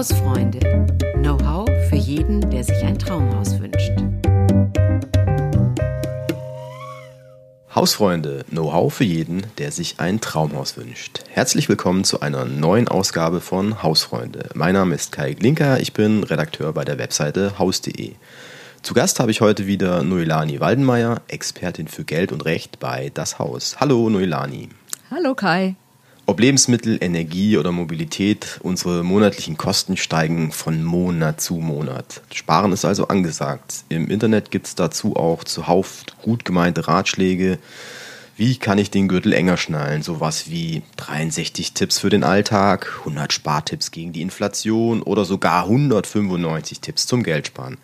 Hausfreunde. Know-how für jeden, der sich ein Traumhaus wünscht. Hausfreunde, Know-how für jeden, der sich ein Traumhaus wünscht. Herzlich willkommen zu einer neuen Ausgabe von Hausfreunde. Mein Name ist Kai Glinker, ich bin Redakteur bei der Webseite haus.de. Zu Gast habe ich heute wieder Noelani Waldenmeier, Expertin für Geld und Recht bei Das Haus. Hallo Noelani. Hallo Kai. Ob Lebensmittel, Energie oder Mobilität, unsere monatlichen Kosten steigen von Monat zu Monat. Sparen ist also angesagt. Im Internet gibt es dazu auch zuhauf gut gemeinte Ratschläge. Wie kann ich den Gürtel enger schnallen? Sowas wie 63 Tipps für den Alltag, 100 Spartipps gegen die Inflation oder sogar 195 Tipps zum Geldsparen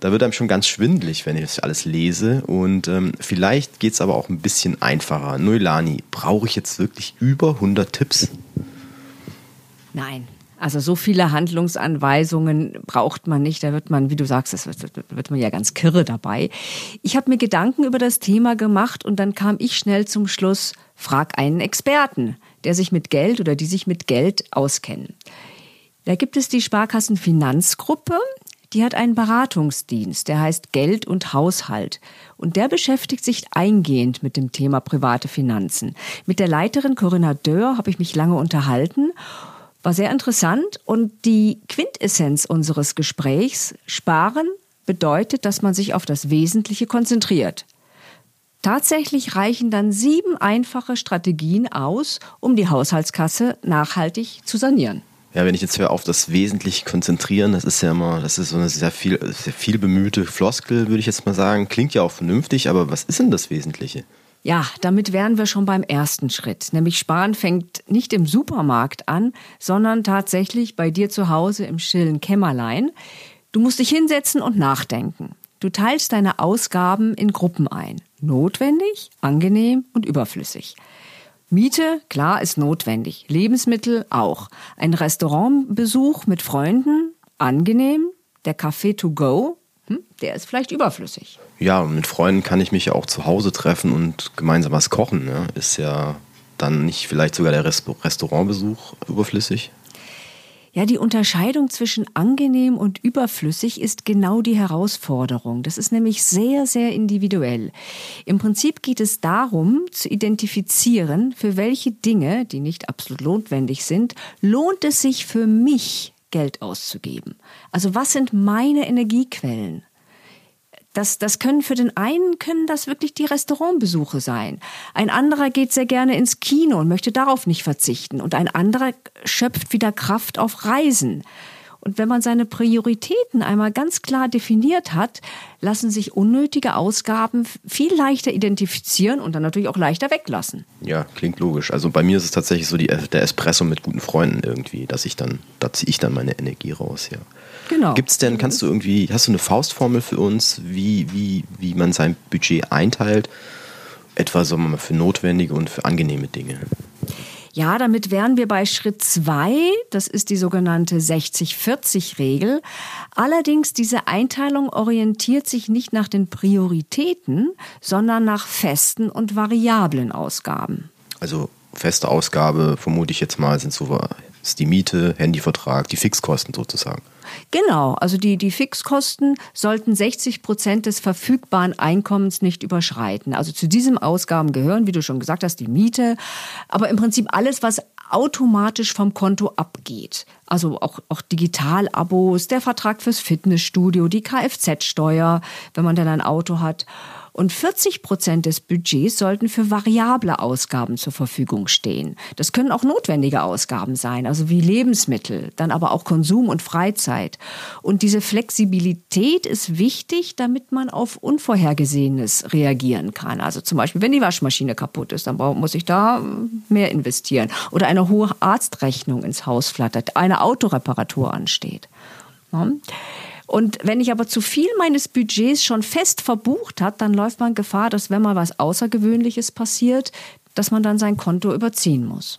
da wird einem schon ganz schwindlig, wenn ich das alles lese. Und ähm, vielleicht geht es aber auch ein bisschen einfacher. Noilani, brauche ich jetzt wirklich über 100 Tipps? Nein. Also so viele Handlungsanweisungen braucht man nicht. Da wird man, wie du sagst, das wird, wird man ja ganz kirre dabei. Ich habe mir Gedanken über das Thema gemacht und dann kam ich schnell zum Schluss, frag einen Experten, der sich mit Geld oder die sich mit Geld auskennen. Da gibt es die Sparkassenfinanzgruppe, die hat einen Beratungsdienst, der heißt Geld und Haushalt. Und der beschäftigt sich eingehend mit dem Thema private Finanzen. Mit der Leiterin Corinna Dörr habe ich mich lange unterhalten. War sehr interessant. Und die Quintessenz unseres Gesprächs, sparen bedeutet, dass man sich auf das Wesentliche konzentriert. Tatsächlich reichen dann sieben einfache Strategien aus, um die Haushaltskasse nachhaltig zu sanieren. Ja, wenn ich jetzt höre auf das Wesentliche konzentrieren, das ist ja immer, das ist so eine sehr viel, sehr viel bemühte Floskel, würde ich jetzt mal sagen. Klingt ja auch vernünftig, aber was ist denn das Wesentliche? Ja, damit wären wir schon beim ersten Schritt. Nämlich Sparen fängt nicht im Supermarkt an, sondern tatsächlich bei dir zu Hause im stillen Kämmerlein. Du musst dich hinsetzen und nachdenken. Du teilst deine Ausgaben in Gruppen ein. Notwendig, angenehm und überflüssig. Miete, klar, ist notwendig. Lebensmittel auch. Ein Restaurantbesuch mit Freunden, angenehm. Der Café to go, hm, der ist vielleicht überflüssig. Ja, und mit Freunden kann ich mich ja auch zu Hause treffen und gemeinsam was kochen. Ne? Ist ja dann nicht vielleicht sogar der Restaurantbesuch überflüssig? Ja, die Unterscheidung zwischen angenehm und überflüssig ist genau die Herausforderung. Das ist nämlich sehr, sehr individuell. Im Prinzip geht es darum, zu identifizieren, für welche Dinge, die nicht absolut notwendig sind, lohnt es sich für mich, Geld auszugeben. Also was sind meine Energiequellen? Das, das können für den einen können das wirklich die Restaurantbesuche sein. Ein anderer geht sehr gerne ins Kino und möchte darauf nicht verzichten. Und ein anderer schöpft wieder Kraft auf Reisen. Und wenn man seine Prioritäten einmal ganz klar definiert hat, lassen sich unnötige Ausgaben viel leichter identifizieren und dann natürlich auch leichter weglassen. Ja, klingt logisch. Also bei mir ist es tatsächlich so die, der Espresso mit guten Freunden irgendwie, dass ich dann, da ziehe ich dann meine Energie raus, ja. Genau. Gibt es denn, kannst du irgendwie, hast du eine Faustformel für uns, wie, wie, wie man sein Budget einteilt? Etwa so mal für notwendige und für angenehme Dinge. Ja, damit wären wir bei Schritt zwei. Das ist die sogenannte 60-40-Regel. Allerdings, diese Einteilung orientiert sich nicht nach den Prioritäten, sondern nach festen und variablen Ausgaben. Also feste Ausgabe, vermute ich jetzt mal, sind so ist die Miete, Handyvertrag, die Fixkosten sozusagen. Genau, also die, die Fixkosten sollten 60 Prozent des verfügbaren Einkommens nicht überschreiten. Also zu diesen Ausgaben gehören, wie du schon gesagt hast, die Miete, aber im Prinzip alles, was automatisch vom Konto abgeht. Also auch, auch Digital-Abos, der Vertrag fürs Fitnessstudio, die Kfz-Steuer, wenn man dann ein Auto hat. Und 40 Prozent des Budgets sollten für variable Ausgaben zur Verfügung stehen. Das können auch notwendige Ausgaben sein, also wie Lebensmittel, dann aber auch Konsum und Freizeit. Und diese Flexibilität ist wichtig, damit man auf Unvorhergesehenes reagieren kann. Also zum Beispiel, wenn die Waschmaschine kaputt ist, dann muss ich da mehr investieren. Oder eine hohe Arztrechnung ins Haus flattert, eine Autoreparatur ansteht. Ja. Und wenn ich aber zu viel meines Budgets schon fest verbucht hat, dann läuft man Gefahr, dass wenn mal was Außergewöhnliches passiert, dass man dann sein Konto überziehen muss.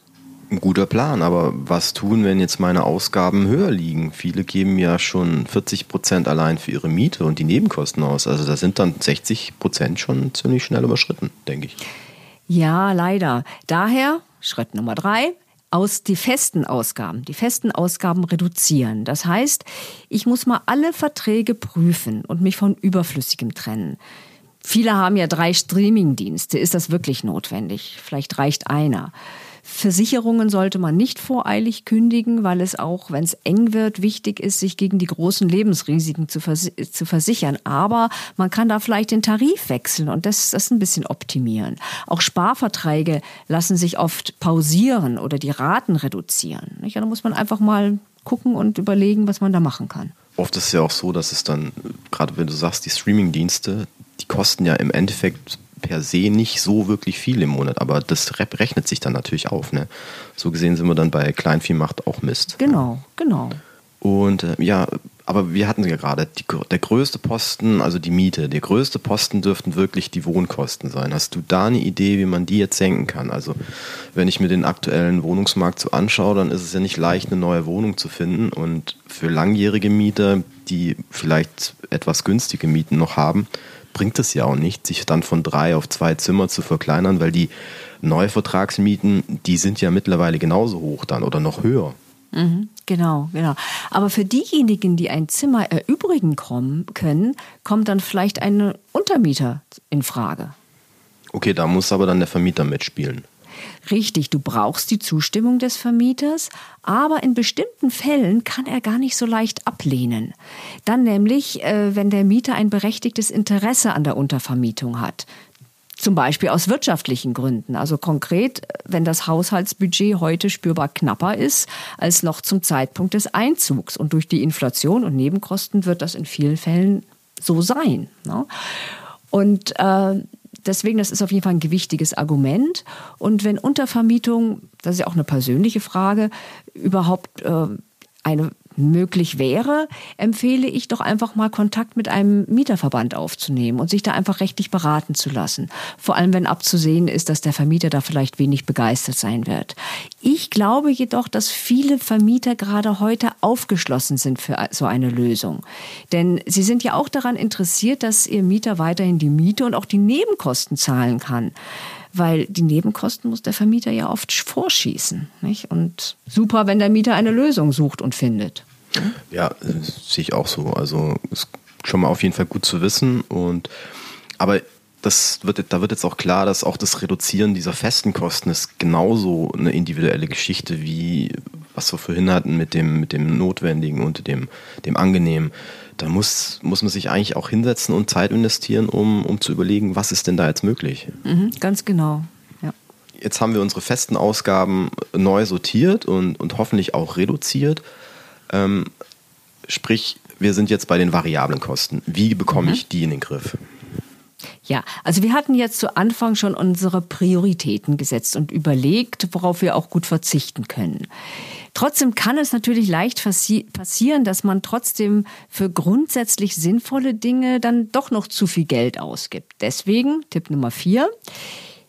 Ein guter Plan, aber was tun, wenn jetzt meine Ausgaben höher liegen? Viele geben ja schon 40 Prozent allein für ihre Miete und die Nebenkosten aus. Also da sind dann 60 Prozent schon ziemlich schnell überschritten, denke ich. Ja, leider. Daher Schritt Nummer drei, aus die festen Ausgaben, die festen Ausgaben reduzieren. Das heißt, ich muss mal alle Verträge prüfen und mich von Überflüssigem trennen. Viele haben ja drei Streamingdienste. Ist das wirklich notwendig? Vielleicht reicht einer. Versicherungen sollte man nicht voreilig kündigen, weil es auch, wenn es eng wird, wichtig ist, sich gegen die großen Lebensrisiken zu, vers zu versichern. Aber man kann da vielleicht den Tarif wechseln und das, das ein bisschen optimieren. Auch Sparverträge lassen sich oft pausieren oder die Raten reduzieren. Nicht? Da muss man einfach mal gucken und überlegen, was man da machen kann. Oft ist es ja auch so, dass es dann, gerade wenn du sagst, die Streamingdienste, die kosten ja im Endeffekt per se nicht so wirklich viel im Monat, aber das rechnet sich dann natürlich auf. Ne? So gesehen sind wir dann bei Kleinvieh macht auch Mist. Genau, genau. Und äh, ja, aber wir hatten ja gerade, die, der größte Posten, also die Miete, der größte Posten dürften wirklich die Wohnkosten sein. Hast du da eine Idee, wie man die jetzt senken kann? Also wenn ich mir den aktuellen Wohnungsmarkt so anschaue, dann ist es ja nicht leicht, eine neue Wohnung zu finden. Und für langjährige Mieter, die vielleicht etwas günstige Mieten noch haben, bringt es ja auch nicht, sich dann von drei auf zwei Zimmer zu verkleinern, weil die Neuvertragsmieten, die sind ja mittlerweile genauso hoch dann oder noch höher. Mhm, genau, genau. Aber für diejenigen, die ein Zimmer erübrigen kommen, können, kommt dann vielleicht ein Untermieter in Frage. Okay, da muss aber dann der Vermieter mitspielen. Richtig, du brauchst die Zustimmung des Vermieters, aber in bestimmten Fällen kann er gar nicht so leicht ablehnen. Dann nämlich, äh, wenn der Mieter ein berechtigtes Interesse an der Untervermietung hat. Zum Beispiel aus wirtschaftlichen Gründen. Also konkret, wenn das Haushaltsbudget heute spürbar knapper ist als noch zum Zeitpunkt des Einzugs. Und durch die Inflation und Nebenkosten wird das in vielen Fällen so sein. Ne? Und äh, deswegen, das ist auf jeden Fall ein gewichtiges Argument. Und wenn Untervermietung, das ist ja auch eine persönliche Frage, überhaupt äh, eine möglich wäre, empfehle ich doch einfach mal Kontakt mit einem Mieterverband aufzunehmen und sich da einfach rechtlich beraten zu lassen. Vor allem, wenn abzusehen ist, dass der Vermieter da vielleicht wenig begeistert sein wird. Ich glaube jedoch, dass viele Vermieter gerade heute aufgeschlossen sind für so eine Lösung. Denn sie sind ja auch daran interessiert, dass ihr Mieter weiterhin die Miete und auch die Nebenkosten zahlen kann weil die Nebenkosten muss der Vermieter ja oft vorschießen. Nicht? Und super, wenn der Mieter eine Lösung sucht und findet. Ja, äh, sehe ich auch so. Also ist schon mal auf jeden Fall gut zu wissen. Und aber das wird, da wird jetzt auch klar, dass auch das Reduzieren dieser festen Kosten ist genauso eine individuelle Geschichte wie was wir vorhin hatten mit dem, mit dem Notwendigen und dem, dem Angenehmen. Da muss, muss man sich eigentlich auch hinsetzen und Zeit investieren, um, um zu überlegen, was ist denn da jetzt möglich. Mhm, ganz genau. Ja. Jetzt haben wir unsere festen Ausgaben neu sortiert und, und hoffentlich auch reduziert. Ähm, sprich, wir sind jetzt bei den variablen Kosten. Wie bekomme mhm. ich die in den Griff? Ja, also wir hatten jetzt zu Anfang schon unsere Prioritäten gesetzt und überlegt, worauf wir auch gut verzichten können. Trotzdem kann es natürlich leicht passieren, dass man trotzdem für grundsätzlich sinnvolle Dinge dann doch noch zu viel Geld ausgibt. Deswegen Tipp Nummer vier.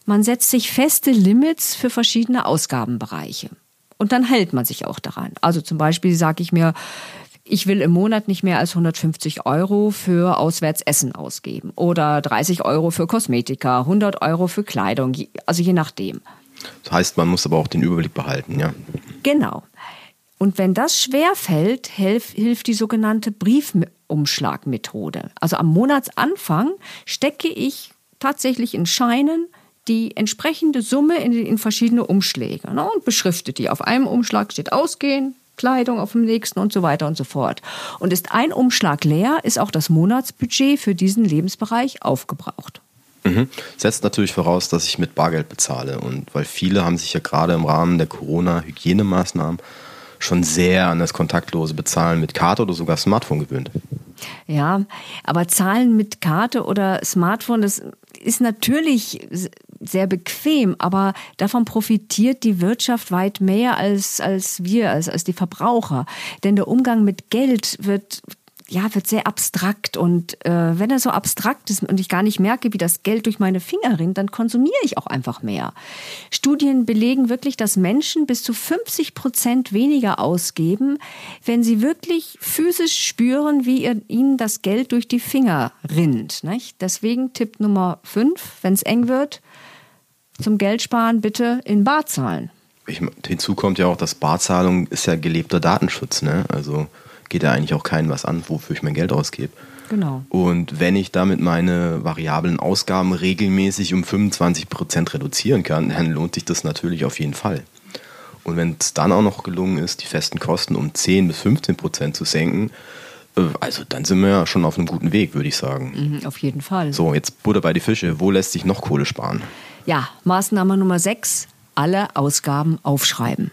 Man setzt sich feste Limits für verschiedene Ausgabenbereiche. Und dann hält man sich auch daran. Also zum Beispiel sage ich mir, ich will im Monat nicht mehr als 150 Euro für Auswärtsessen ausgeben oder 30 Euro für Kosmetika, 100 Euro für Kleidung, also je nachdem. Das heißt, man muss aber auch den Überblick behalten, ja. Genau. Und wenn das schwer fällt, hilft die sogenannte Briefumschlagmethode. Also am Monatsanfang stecke ich tatsächlich in Scheinen die entsprechende Summe in, in verschiedene Umschläge ne, und beschrifte die. Auf einem Umschlag steht Ausgehen, Kleidung auf dem nächsten und so weiter und so fort. Und ist ein Umschlag leer, ist auch das Monatsbudget für diesen Lebensbereich aufgebraucht. Mhm. Setzt natürlich voraus, dass ich mit Bargeld bezahle. Und weil viele haben sich ja gerade im Rahmen der Corona-Hygienemaßnahmen schon sehr an das kontaktlose Bezahlen mit Karte oder sogar Smartphone gewöhnt. Ja, aber Zahlen mit Karte oder Smartphone, das ist natürlich sehr bequem, aber davon profitiert die Wirtschaft weit mehr als, als wir, als, als die Verbraucher. Denn der Umgang mit Geld wird ja, wird sehr abstrakt. Und äh, wenn er so abstrakt ist und ich gar nicht merke, wie das Geld durch meine Finger rinnt, dann konsumiere ich auch einfach mehr. Studien belegen wirklich, dass Menschen bis zu 50 Prozent weniger ausgeben, wenn sie wirklich physisch spüren, wie ihr, ihnen das Geld durch die Finger rinnt. Nicht? Deswegen Tipp Nummer 5, wenn es eng wird, zum Geldsparen bitte in Bar zahlen. Ich, hinzu kommt ja auch, dass Barzahlung ist ja gelebter Datenschutz. Ne? Also geht ja eigentlich auch keinem was an, wofür ich mein Geld ausgebe. Genau. Und wenn ich damit meine variablen Ausgaben regelmäßig um 25 Prozent reduzieren kann, dann lohnt sich das natürlich auf jeden Fall. Und wenn es dann auch noch gelungen ist, die festen Kosten um 10 bis 15 Prozent zu senken, äh, also dann sind wir ja schon auf einem guten Weg, würde ich sagen. Mhm, auf jeden Fall. So, jetzt Butter bei die Fische. Wo lässt sich noch Kohle sparen? Ja, Maßnahme Nummer 6, alle Ausgaben aufschreiben.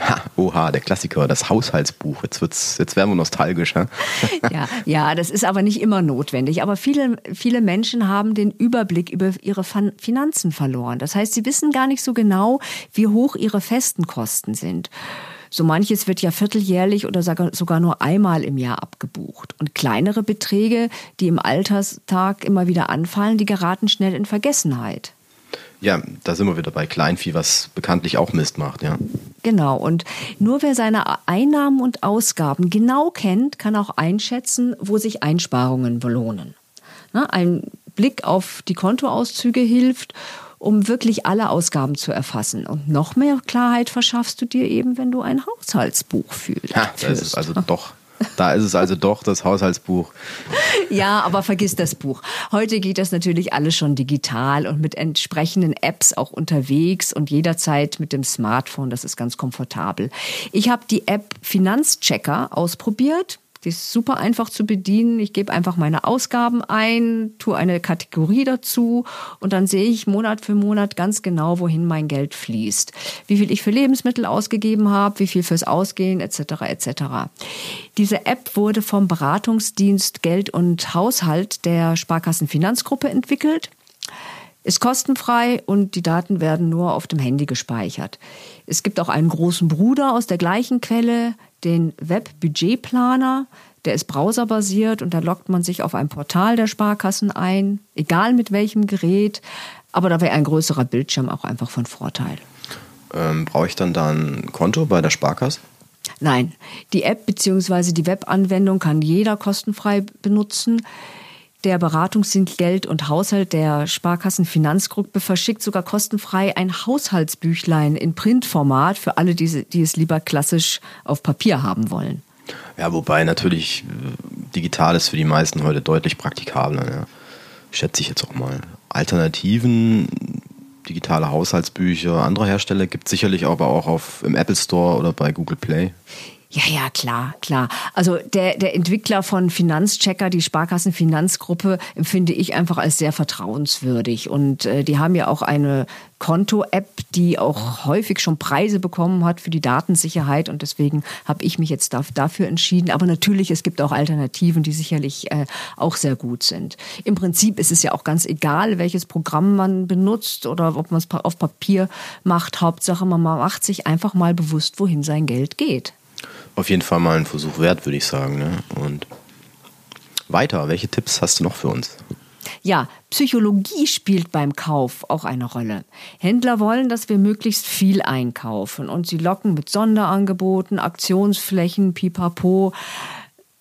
Ha, oha, der Klassiker, das Haushaltsbuch. Jetzt, wird's, jetzt werden wir nostalgisch. Ja, ja, das ist aber nicht immer notwendig. Aber viele, viele Menschen haben den Überblick über ihre Finanzen verloren. Das heißt, sie wissen gar nicht so genau, wie hoch ihre festen Kosten sind. So manches wird ja vierteljährlich oder sogar nur einmal im Jahr abgebucht. Und kleinere Beträge, die im Alterstag immer wieder anfallen, die geraten schnell in Vergessenheit. Ja, da sind wir wieder bei Kleinvieh, was bekanntlich auch Mist macht, ja. Genau, und nur wer seine Einnahmen und Ausgaben genau kennt, kann auch einschätzen, wo sich Einsparungen belohnen. Ein Blick auf die Kontoauszüge hilft, um wirklich alle Ausgaben zu erfassen. Und noch mehr Klarheit verschaffst du dir eben, wenn du ein Haushaltsbuch fühlst. Ja, das ist also doch da ist es also doch das Haushaltsbuch. Ja, aber vergiss das Buch. Heute geht das natürlich alles schon digital und mit entsprechenden Apps auch unterwegs und jederzeit mit dem Smartphone. Das ist ganz komfortabel. Ich habe die App Finanzchecker ausprobiert. Die ist super einfach zu bedienen. Ich gebe einfach meine Ausgaben ein, tue eine Kategorie dazu und dann sehe ich Monat für Monat ganz genau, wohin mein Geld fließt. Wie viel ich für Lebensmittel ausgegeben habe, wie viel fürs Ausgehen etc. etc. Diese App wurde vom Beratungsdienst Geld und Haushalt der Sparkassen Finanzgruppe entwickelt ist kostenfrei und die Daten werden nur auf dem Handy gespeichert. Es gibt auch einen großen Bruder aus der gleichen Quelle, den Webbudgetplaner. Der ist browserbasiert und da loggt man sich auf ein Portal der Sparkassen ein, egal mit welchem Gerät. Aber da wäre ein größerer Bildschirm auch einfach von Vorteil. Ähm, Brauche ich dann da ein Konto bei der Sparkasse? Nein, die App bzw. die Webanwendung kann jeder kostenfrei benutzen. Der Beratungsdienst Geld und Haushalt der Sparkassen Finanzgruppe verschickt sogar kostenfrei ein Haushaltsbüchlein in Printformat für alle, die, die es lieber klassisch auf Papier haben wollen. Ja, wobei natürlich äh, digital ist für die meisten heute deutlich praktikabler. Ja. Schätze ich jetzt auch mal. Alternativen, digitale Haushaltsbücher anderer Hersteller gibt es sicherlich aber auch auf, im Apple Store oder bei Google Play. Ja, ja, klar, klar. Also der, der Entwickler von Finanzchecker, die Sparkassen Finanzgruppe, empfinde ich einfach als sehr vertrauenswürdig. Und äh, die haben ja auch eine Konto-App, die auch häufig schon Preise bekommen hat für die Datensicherheit. Und deswegen habe ich mich jetzt dafür entschieden. Aber natürlich, es gibt auch Alternativen, die sicherlich äh, auch sehr gut sind. Im Prinzip ist es ja auch ganz egal, welches Programm man benutzt oder ob man es auf Papier macht. Hauptsache, man macht sich einfach mal bewusst, wohin sein Geld geht auf jeden Fall mal ein Versuch wert, würde ich sagen. Ne? Und weiter, welche Tipps hast du noch für uns? Ja, Psychologie spielt beim Kauf auch eine Rolle. Händler wollen, dass wir möglichst viel einkaufen und sie locken mit Sonderangeboten, Aktionsflächen, pipapo,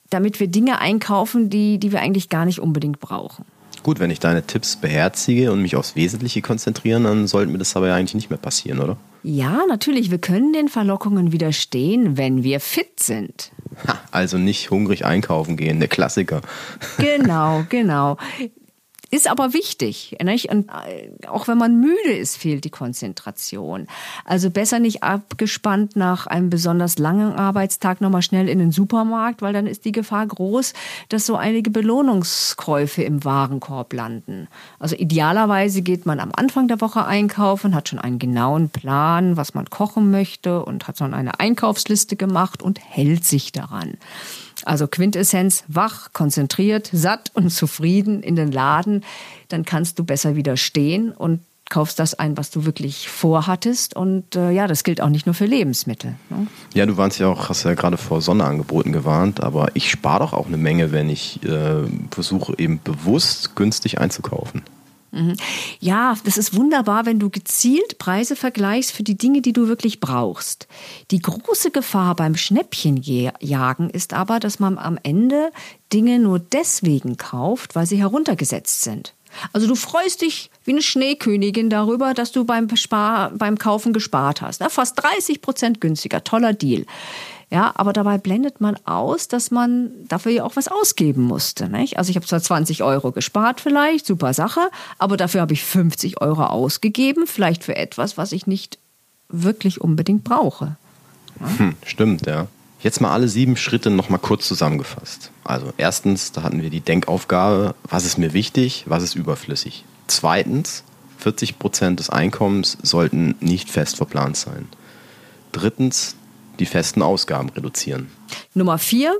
damit wir Dinge einkaufen, die, die wir eigentlich gar nicht unbedingt brauchen. Gut, wenn ich deine Tipps beherzige und mich aufs Wesentliche konzentrieren, dann sollte mir das aber ja eigentlich nicht mehr passieren, oder? Ja, natürlich. Wir können den Verlockungen widerstehen, wenn wir fit sind. Ha, also nicht hungrig einkaufen gehen, der Klassiker. Genau, genau. Ist aber wichtig. Nicht? Und äh, auch wenn man müde ist, fehlt die Konzentration. Also besser nicht abgespannt nach einem besonders langen Arbeitstag nochmal schnell in den Supermarkt, weil dann ist die Gefahr groß, dass so einige Belohnungskäufe im Warenkorb landen. Also idealerweise geht man am Anfang der Woche einkaufen, hat schon einen genauen Plan, was man kochen möchte und hat schon eine Einkaufsliste gemacht und hält sich daran. Also Quintessenz, wach, konzentriert, satt und zufrieden in den Laden, dann kannst du besser widerstehen und kaufst das ein, was du wirklich vorhattest. Und äh, ja, das gilt auch nicht nur für Lebensmittel. Ne? Ja, du warst ja auch, hast ja gerade vor Sonderangeboten gewarnt, aber ich spare doch auch eine Menge, wenn ich äh, versuche, eben bewusst günstig einzukaufen. Mhm. Ja, das ist wunderbar, wenn du gezielt Preise vergleichst für die Dinge, die du wirklich brauchst. Die große Gefahr beim Schnäppchenjagen ist aber, dass man am Ende Dinge nur deswegen kauft, weil sie heruntergesetzt sind. Also du freust dich wie eine Schneekönigin darüber, dass du beim, Spar, beim Kaufen gespart hast. Fast 30 Prozent günstiger, toller Deal. Ja, aber dabei blendet man aus, dass man dafür ja auch was ausgeben musste. Nicht? Also ich habe zwar 20 Euro gespart vielleicht, super Sache, aber dafür habe ich 50 Euro ausgegeben, vielleicht für etwas, was ich nicht wirklich unbedingt brauche. Ja? Hm, stimmt, ja. Jetzt mal alle sieben Schritte nochmal kurz zusammengefasst. Also erstens, da hatten wir die Denkaufgabe, was ist mir wichtig, was ist überflüssig. Zweitens, 40 Prozent des Einkommens sollten nicht fest verplant sein. Drittens, die festen Ausgaben reduzieren. Nummer vier,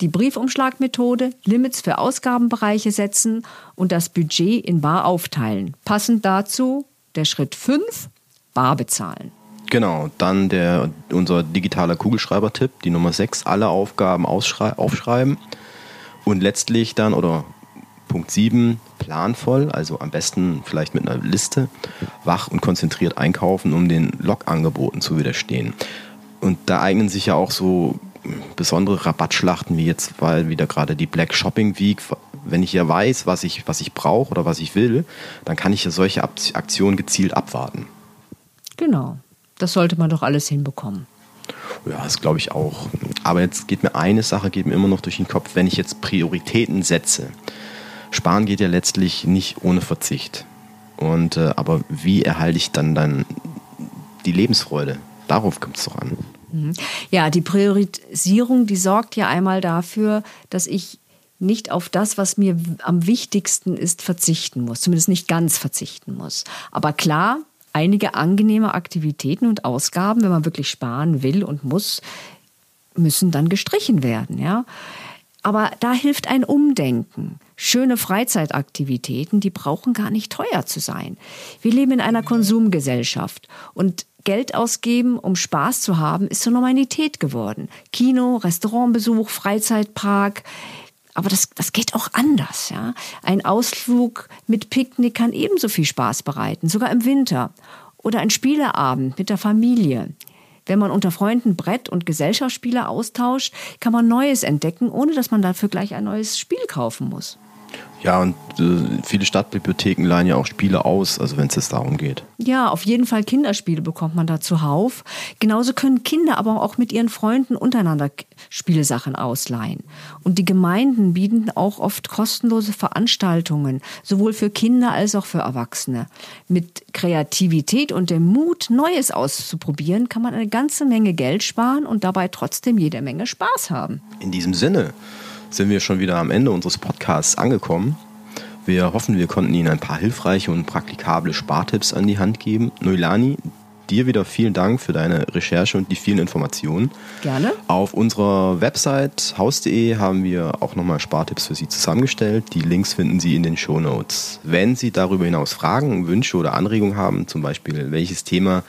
die Briefumschlagmethode, Limits für Ausgabenbereiche setzen und das Budget in Bar aufteilen. Passend dazu der Schritt 5, Bar bezahlen. Genau, dann der, unser digitaler Kugelschreiber-Tipp, die Nummer 6, alle Aufgaben aufschreiben und letztlich dann, oder Punkt 7, planvoll, also am besten vielleicht mit einer Liste, wach und konzentriert einkaufen, um den Log-Angeboten zu widerstehen. Und da eignen sich ja auch so besondere Rabattschlachten wie jetzt, weil wieder gerade die Black Shopping Week, wenn ich ja weiß, was ich, was ich brauche oder was ich will, dann kann ich ja solche Aktionen gezielt abwarten. Genau. Das sollte man doch alles hinbekommen. Ja, das glaube ich auch. Aber jetzt geht mir eine Sache geht mir immer noch durch den Kopf, wenn ich jetzt Prioritäten setze. Sparen geht ja letztlich nicht ohne Verzicht. Und äh, aber wie erhalte ich dann dann die Lebensfreude? Darauf kommt es doch an. Mhm. Ja, die Priorisierung, die sorgt ja einmal dafür, dass ich nicht auf das, was mir am wichtigsten ist, verzichten muss. Zumindest nicht ganz verzichten muss. Aber klar, einige angenehme Aktivitäten und Ausgaben, wenn man wirklich sparen will und muss, müssen dann gestrichen werden, ja. Aber da hilft ein Umdenken. Schöne Freizeitaktivitäten, die brauchen gar nicht teuer zu sein. Wir leben in einer Konsumgesellschaft und Geld ausgeben, um Spaß zu haben, ist zur Normalität geworden. Kino, Restaurantbesuch, Freizeitpark. Aber das, das geht auch anders, ja. Ein Ausflug mit Picknick kann ebenso viel Spaß bereiten, sogar im Winter. Oder ein Spieleabend mit der Familie. Wenn man unter Freunden Brett- und Gesellschaftsspiele austauscht, kann man Neues entdecken, ohne dass man dafür gleich ein neues Spiel kaufen muss. Ja, und äh, viele Stadtbibliotheken leihen ja auch Spiele aus, also wenn es jetzt darum geht. Ja, auf jeden Fall Kinderspiele bekommt man da zuhauf. Genauso können Kinder aber auch mit ihren Freunden untereinander Spielesachen ausleihen. Und die Gemeinden bieten auch oft kostenlose Veranstaltungen, sowohl für Kinder als auch für Erwachsene. Mit Kreativität und dem Mut, Neues auszuprobieren, kann man eine ganze Menge Geld sparen und dabei trotzdem jede Menge Spaß haben. In diesem Sinne sind wir schon wieder am Ende unseres Podcasts angekommen. Wir hoffen, wir konnten Ihnen ein paar hilfreiche und praktikable Spartipps an die Hand geben. Noilani, dir wieder vielen Dank für deine Recherche und die vielen Informationen. Gerne. Auf unserer Website haus.de haben wir auch nochmal Spartipps für Sie zusammengestellt. Die Links finden Sie in den Show Notes. Wenn Sie darüber hinaus Fragen, Wünsche oder Anregungen haben, zum Beispiel welches Thema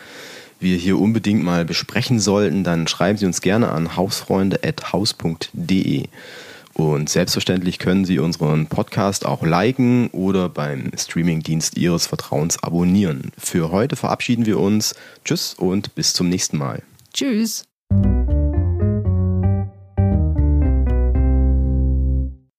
wir hier unbedingt mal besprechen sollten, dann schreiben Sie uns gerne an hausfreunde.haus.de. Und selbstverständlich können Sie unseren Podcast auch liken oder beim Streamingdienst Ihres Vertrauens abonnieren. Für heute verabschieden wir uns. Tschüss und bis zum nächsten Mal. Tschüss.